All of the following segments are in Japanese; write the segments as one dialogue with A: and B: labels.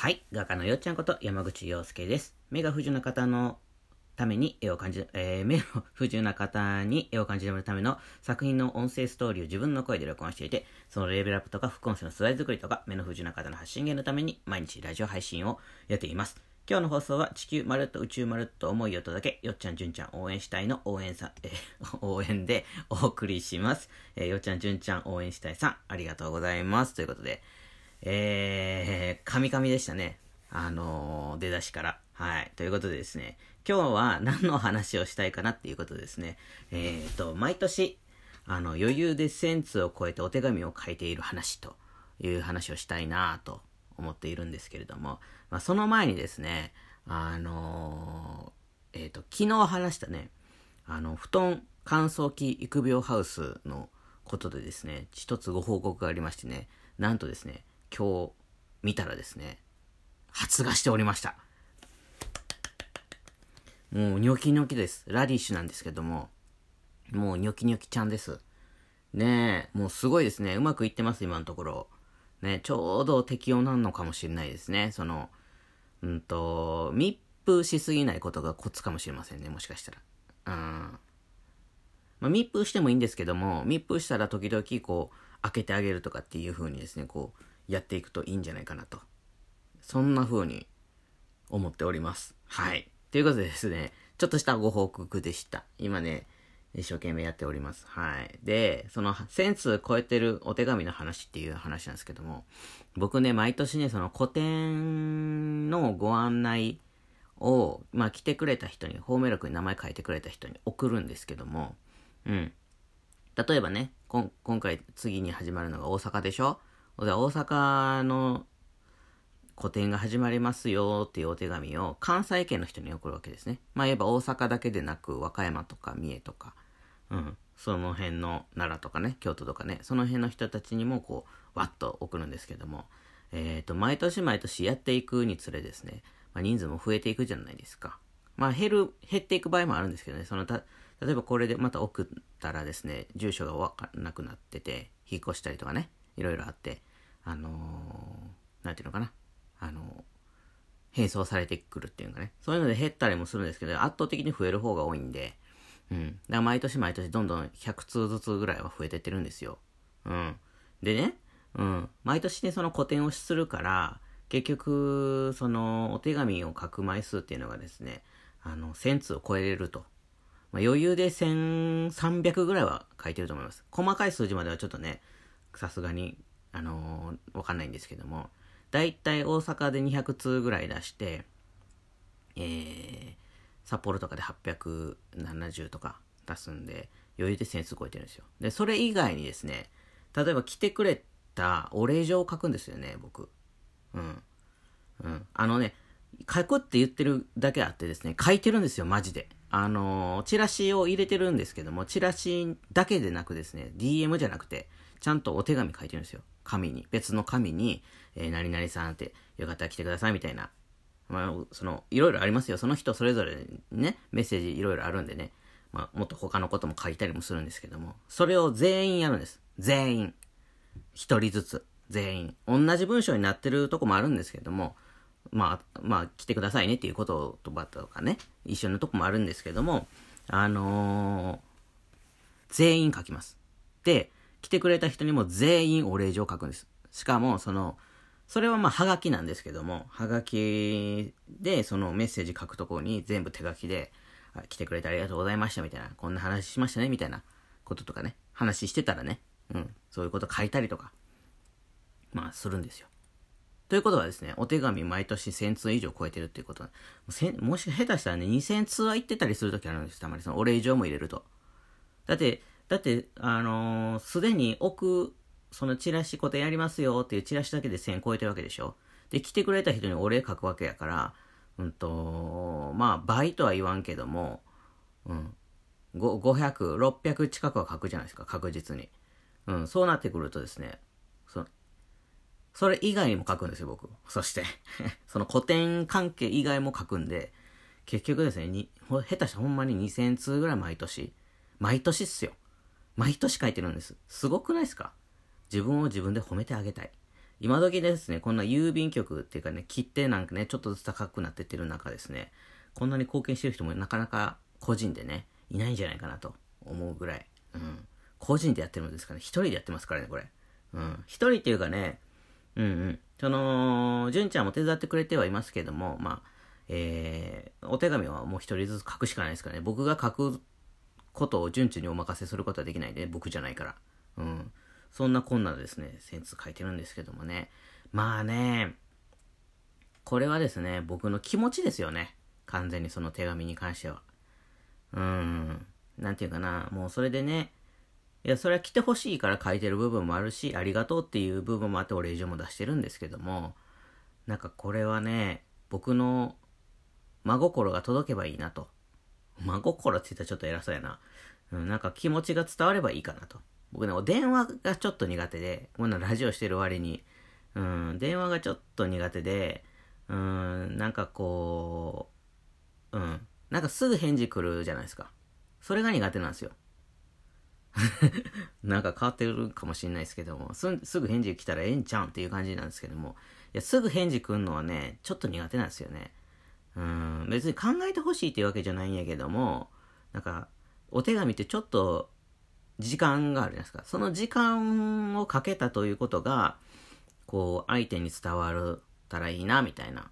A: はい。画家のよっちゃんこと山口洋介です。目が不自由な方のために絵を感じ、えー、目の不自由な方に絵を感じてもらうための作品の音声ストーリーを自分の声で録音していて、そのレベルアップとか副音声の素材作りとか、目の不自由な方の発信源のために毎日ラジオ配信をやっています。今日の放送は地球まるっと宇宙まるっと思いを届け、よっちゃんじゅんちゃん応援したいの応援さ、えー応援でお送りします。えーよっちゃんじゅんちゃん応援したいさん、ありがとうございます。ということで、えー、カミカミでしたね。あのー出だしから。はい。ということでですね、今日は何の話をしたいかなっていうことですね。えーと、毎年、あの、余裕で1000通を超えてお手紙を書いている話という話をしたいなと思っているんですけれども、まあ、その前にですね、あのーえーと、昨日話したね、あの、布団乾燥機育苗ハウスのことでですね、一つご報告がありましてね、なんとですね、今日見たらですね、発芽しておりました。もうニョキニョキです。ラディッシュなんですけども、もうニョキニョキちゃんです。ねえ、もうすごいですね。うまくいってます、今のところ。ねちょうど適応なのかもしれないですね。その、うんと、密封しすぎないことがコツかもしれませんね、もしかしたら。うん。まあ、密封してもいいんですけども、密封したら時々こう、開けてあげるとかっていう風にですね、こう、やっていくといいんじゃないかなと。そんな風に思っております。はい。ということでですね、ちょっとしたご報告でした。今ね、一生懸命やっております。はい。で、その1000通超えてるお手紙の話っていう話なんですけども、僕ね、毎年ね、その古典のご案内を、まあ来てくれた人に、ホーメロクに名前書いてくれた人に送るんですけども、うん。例えばね、今回次に始まるのが大阪でしょ？大阪の個展が始まりますよっていうお手紙を関西圏の人に送るわけですね。まあ言えば大阪だけでなく和歌山とか三重とか、うん、その辺の奈良とかね、京都とかね、その辺の人たちにもこう、わっと送るんですけども、えっ、と、毎年毎年やっていくにつれですね、まあ、人数も増えていくじゃないですか。まあ減る、減っていく場合もあるんですけどね、そのた、例えばこれでまた送ったらですね、住所がわかんなくなってて、引っ越したりとかね、いろいろあって、あのー、なんていうのかな、あのー、変装されてくるっていうかね、そういうので減ったりもするんですけど、圧倒的に増える方が多いんで、うん。だから毎年毎年どんどん100通ずつぐらいは増えてってるんですよ。うん。でね、うん。毎年ね、その個展をするから、結局、その、お手紙を書く枚数っていうのがですね、あの、1000通を超えれると。まあ、余裕で1300ぐらいは書いてると思います。細かい数字まではちょっとね、さすがに、あのーわかんないんですけども、だいたい大阪で200通ぐらい出して、えー、札幌とかで870とか出すんで、余裕で1000通超えてるんですよ。で、それ以外にですね、例えば来てくれたお礼状を書くんですよね、僕。うん。うん。あのね、書くって言ってるだけあってですね、書いてるんですよ、マジで。あのーチラシを入れてるんですけども、チラシだけでなくですね、DM じゃなくて、ちゃんとお手紙書いてるんですよ。紙に。別の紙に、えー、何々さんって、よかったら来てくださいみたいな。まあ、その、いろいろありますよ。その人それぞれね、メッセージいろいろあるんでね。まあ、もっと他のことも書いたりもするんですけども、それを全員やるんです。全員。一人ずつ。全員。同じ文章になってるとこもあるんですけども、まあ、まあ、来てくださいねっていうこととかとかね、一緒のとこもあるんですけども、あのー全員書きます。で、来てくれた人にも全員お礼状を書くんです。しかも、その、それはまあ、はがきなんですけども、はがきで、そのメッセージ書くところに全部手書きで、来てくれてありがとうございましたみたいな、こんな話しましたねみたいなこととかね、話してたらね、うん、そういうこと書いたりとか、まあ、するんですよ。ということはですね、お手紙毎年1000通以上超えてるっていうこともし下手したらね、2000通は行ってたりするときあるんですたまにそのお礼状も入れると。だって、だって、あのす、でに置く、そのチラシことやりますよっていうチラシだけで1000超えてるわけでしょで、来てくれた人にお礼書くわけやから、うんと、まあ、倍とは言わんけども、うん、500、600近くは書くじゃないですか、確実に。うん、そうなってくるとですね、そそれ以外にも書くんですよ、僕。そして、その古典関係以外も書くんで、結局ですね、に下手したらほんまに2000通ぐらい毎年。毎年っすよ。毎年書いてるんです。すごくないですか？自分を自分で褒めてあげたい。今時ですね、こんな郵便局っていうかね、切手なんかね、ちょっとずつ高くなってってる中ですね、こんなに貢献してる人もなかなか個人でね、いないんじゃないかなと思うぐらい。うん。個人でやってるんですかね？一人でやってますからね、これ。うん。一人っていうかね、うんうん。その、純ちゃんも手伝ってくれてはいますけども、まあ、えー、お手紙はもう一人ずつ書くしかないですからね。僕が書くことを順調にお任せすることはできないで、僕じゃないから。うん。そんなこんなでですね、センス書いてるんですけどもね。まあね、これはですね、僕の気持ちですよね。完全にその手紙に関しては。うん。なんていうかな、もうそれでね、いや、それは来てほしいから書いてる部分もあるし、ありがとうっていう部分もあってお礼状も出してるんですけども、なんかこれはね、僕の真心が届けばいいなと。真心って言ったらちょっと偉そうやな。うん、なんか気持ちが伝わればいいかなと。僕ね、電話がちょっと苦手で、こんなラジオしてる割に、うん、電話がちょっと苦手で、うん、なんかこう、うん、なんかすぐ返事来るじゃないですか。それが苦手なんですよ。なんか変わってるかもしれないですけども、すぐ返事来たらええんちゃうんっていう感じなんですけども、いや、すぐ返事来んのはね、ちょっと苦手なんですよね。うん、別に考えてほしいっていうわけじゃないんやけども、なんか、お手紙ってちょっと時間があるじゃないですか。その時間をかけたということが、こう、相手に伝わるたらいいな、みたいな。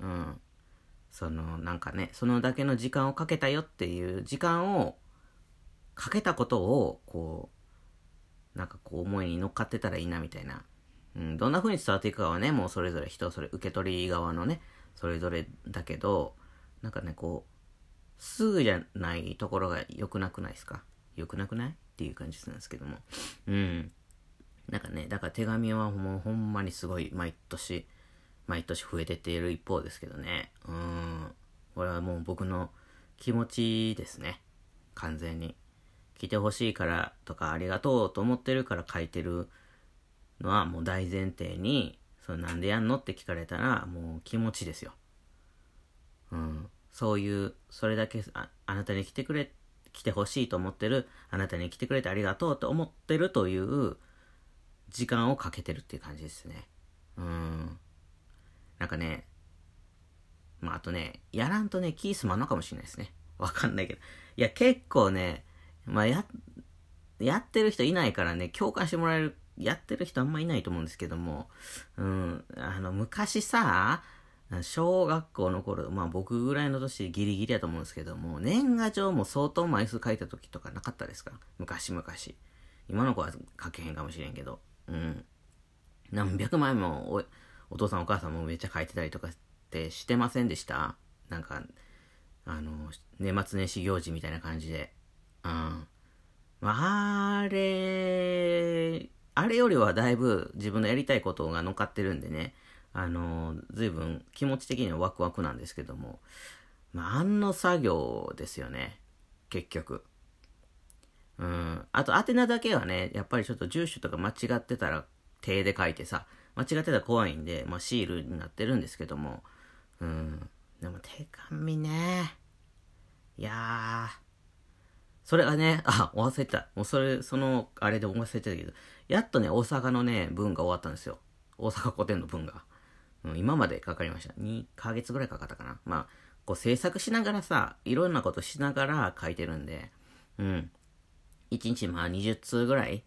A: うん。その、なんかね、そのだけの時間をかけたよっていう時間を、かけたことを、こう、なんかこう思いに乗っかってたらいいな、みたいな。うん、どんな風に伝わっていくかはね、もうそれぞれ人それ、受け取り側のね、それぞれだけど、なんかね、こう、すぐじゃないところが良くなくないですか？良くなくない？っていう感じなんですけども。うん。なんかね、だから手紙はもうほんまにすごい毎年、毎年増えてっている一方ですけどね。うん。これはもう僕の気持ちですね。完全に。来てほしいからとかありがとうと思ってるから書いてるのはもう大前提に、そなんでやんのって聞かれたらもう気持ちですよ。うん。そういう、それだけああなたに来てくれ来てほしいと思ってる、あなたに来てくれてありがとうと思ってるという時間をかけてるっていう感じですね。うん。なんかね、まあ、あとね、やらんとね、気済まんのかもしれないですね。わかんないけど。いや、結構ね、まあ、や、やってる人いないからね、共感してもらえる、やってる人あんまいないと思うんですけども、うん、あの、昔さ、小学校の頃、まあ僕ぐらいの年ギリギリやと思うんですけども、年賀状も相当枚数書いた時とかなかったですか？昔々。今の子は書けへんかもしれんけど。うん。何百枚もおお父さんお母さんもめっちゃ書いてたりとかってしてませんでした？なんか、あの、年末年始行事みたいな感じで。うん。まあ、あれ、あれよりはだいぶ自分のやりたいことが乗っかってるんでね。あの、随分気持ち的にはワクワクなんですけども、まあ、あんの作業ですよね。結局。うん。あと、宛名だけはね、やっぱりちょっと住所とか間違ってたら手で書いてさ、間違ってたら怖いんで、まあ、シールになってるんですけども、うん。でも手紙ね。いやー。それがね、あ、忘れてた。もうそれ、その、あれで忘れてたけど、やっとね、大阪のね、文が終わったんですよ。大阪古典の文が。うん、今までかかりました。2ヶ月ぐらいかかったかな。まあ、こう制作しながらさ、いろんなことしながら書いてるんで、うん。1日まあ20通ぐらい、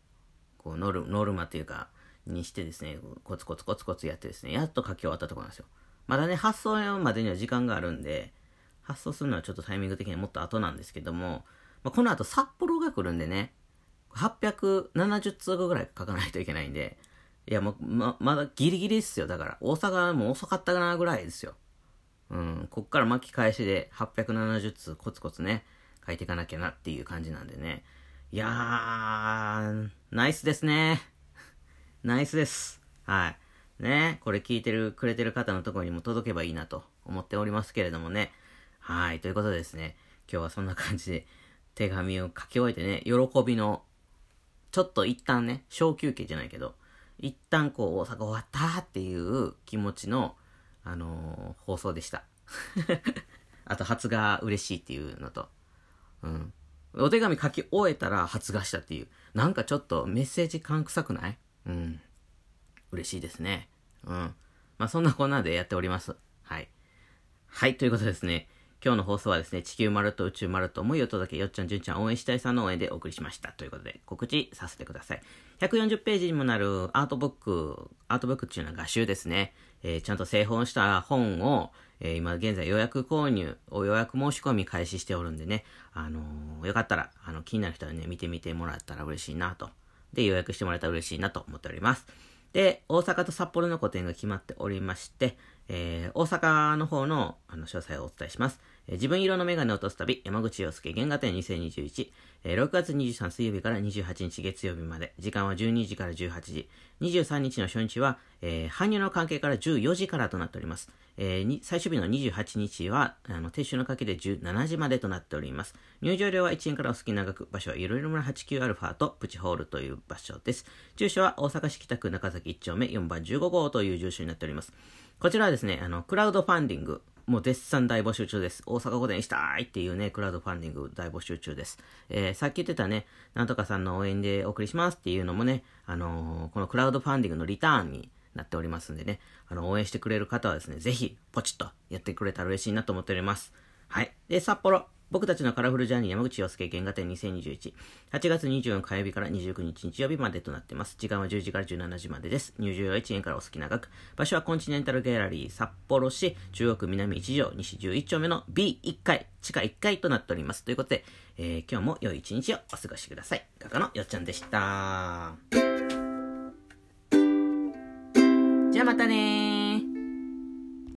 A: こうノル、ノルマというか、にしてですね、コツコツコツコツやってですね、やっと書き終わったところなんですよ。まだね、発送までには時間があるんで、発送するのはちょっとタイミング的にはもっと後なんですけども、まあ、この後札幌が来るんでね、870通ぐらい書かないといけないんで、いや、もう、ま、まだギリギリですよ。だから、大阪も遅かったかなぐらいですよ。うん、こっから巻き返しで870通コツコツね、書いていかなきゃなっていう感じなんでね。いやー、ナイスですね。ナイスです。はい。ね、これ聞いてる、くれてる方のところにも届けばいいなと思っておりますけれどもね。はい。ということでですね、今日はそんな感じで手紙を書き終えてね、喜びの、ちょっと一旦ね、小休憩じゃないけど、一旦こう大阪終わったっていう気持ちの、あのー、放送でした。あと発芽嬉しいっていうのと、うん。お手紙書き終えたら発芽したっていう。なんかちょっとメッセージ感臭くない？うん。嬉しいですね。うん。まあ、そんなこんなでやっております。はい。はい、ということですね。今日の放送はですね、地球丸と宇宙丸と思いを届け、よっちゃん、じゅんちゃん、応援したいさんの応援でお送りしました。ということで、告知させてください。140ページにもなるアートブック、アートブックっていうのは画集ですね。えー、ちゃんと製本した本を、えー、今現在予約購入、予約申し込み開始しておるんでね、あのー、よかったら、あの、気になる人はね、見てみてもらったら嬉しいなと。で、予約してもらえたら嬉しいなと思っております。で、大阪と札幌の個展が決まっておりまして、えー、大阪の方のあの詳細をお伝えします。えー、自分色のメガネを落とす旅、山口洋介原画展2021、えー、6月23水曜日から28日月曜日まで、時間は12時から18時、23日の初日は、えー、搬入の関係から14時からとなっております。えー、最終日の28日は、あの、撤収のかけで17時までとなっております。入場料は1円からお好き長く、場所はいろいろ村 89α とプチホールという場所です。住所は大阪市北区中崎1丁目4番15号という住所になっております。こちらはですね、あの、クラウドファンディング、もう絶賛大募集中です。大阪御殿したいっていうね、クラウドファンディング大募集中です。えー、さっき言ってたね、なんとかさんの応援でお送りしますっていうのもね、あのー、このクラウドファンディングのリターンになっておりますんでね、あの、応援してくれる方はですね、ぜひ、ポチッとやってくれたら嬉しいなと思っております。はい。で、札幌。僕たちのカラフルジャーニー山口洋介原画展2021。8月24日火曜日から29日日曜日までとなっています。時間は10時から17時までです。入場は1円からお好きな額。場所はコンチネンタルギャラリー札幌市中央区南1条西11丁目の B1 階、地下1階となっております。ということで、えー、今日も良い一日をお過ごしください。画家のよっちゃんでした。じゃあまたねー。